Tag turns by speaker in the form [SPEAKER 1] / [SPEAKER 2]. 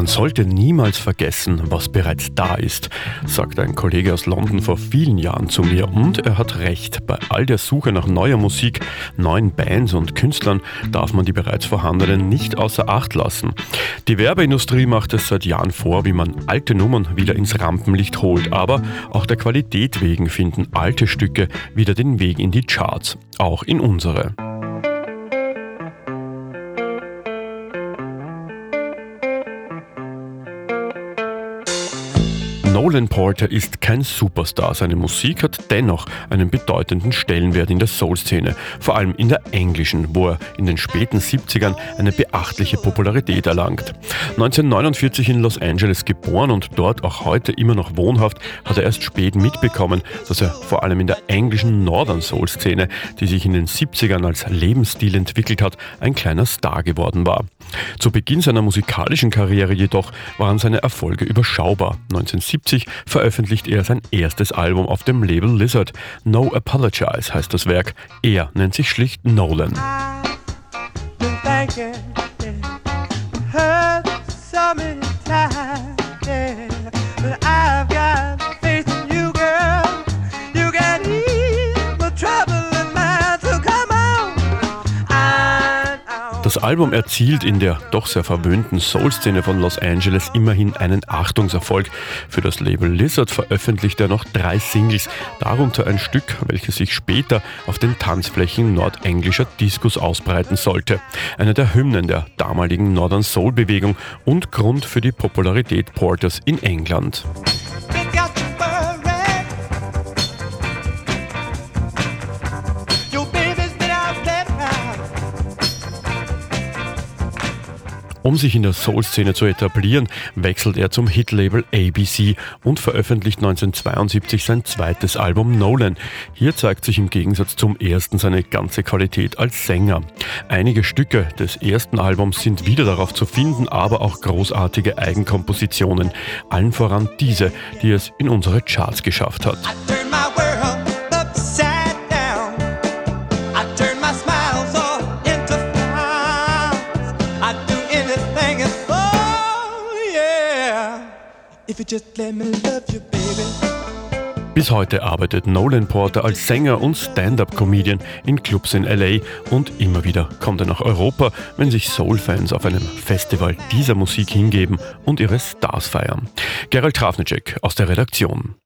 [SPEAKER 1] Man sollte niemals vergessen, was bereits da ist, sagte ein Kollege aus London vor vielen Jahren zu mir. Und er hat recht. Bei all der Suche nach neuer Musik, neuen Bands und Künstlern darf man die bereits vorhandenen nicht außer Acht lassen. Die Werbeindustrie macht es seit Jahren vor, wie man alte Nummern wieder ins Rampenlicht holt. Aber auch der Qualität wegen finden alte Stücke wieder den Weg in die Charts. Auch in unsere. Nolan Porter ist kein Superstar. Seine Musik hat dennoch einen bedeutenden Stellenwert in der Soul-Szene, vor allem in der englischen, wo er in den späten 70ern eine beachtliche Popularität erlangt. 1949 in Los Angeles geboren und dort auch heute immer noch wohnhaft, hat er erst spät mitbekommen, dass er vor allem in der englischen Northern Soul-Szene, die sich in den 70ern als Lebensstil entwickelt hat, ein kleiner Star geworden war. Zu Beginn seiner musikalischen Karriere jedoch waren seine Erfolge überschaubar. 1970 veröffentlicht er sein erstes Album auf dem Label Lizard. No Apologize heißt das Werk. Er nennt sich schlicht Nolan. Das Album erzielt in der doch sehr verwöhnten Soul-Szene von Los Angeles immerhin einen Achtungserfolg. Für das Label Lizard veröffentlicht er noch drei Singles, darunter ein Stück, welches sich später auf den Tanzflächen nordenglischer Discos ausbreiten sollte. Eine der Hymnen der damaligen Northern Soul-Bewegung und Grund für die Popularität Porters in England. Um sich in der Soul-Szene zu etablieren, wechselt er zum Hitlabel ABC und veröffentlicht 1972 sein zweites Album Nolan. Hier zeigt sich im Gegensatz zum ersten seine ganze Qualität als Sänger. Einige Stücke des ersten Albums sind wieder darauf zu finden, aber auch großartige Eigenkompositionen. Allen voran diese, die es in unsere Charts geschafft hat. Bis heute arbeitet Nolan Porter als Sänger und Stand-up-Comedian in Clubs in LA und immer wieder kommt er nach Europa, wenn sich Soul-Fans auf einem Festival dieser Musik hingeben und ihre Stars feiern. Gerald Trafnicek aus der Redaktion.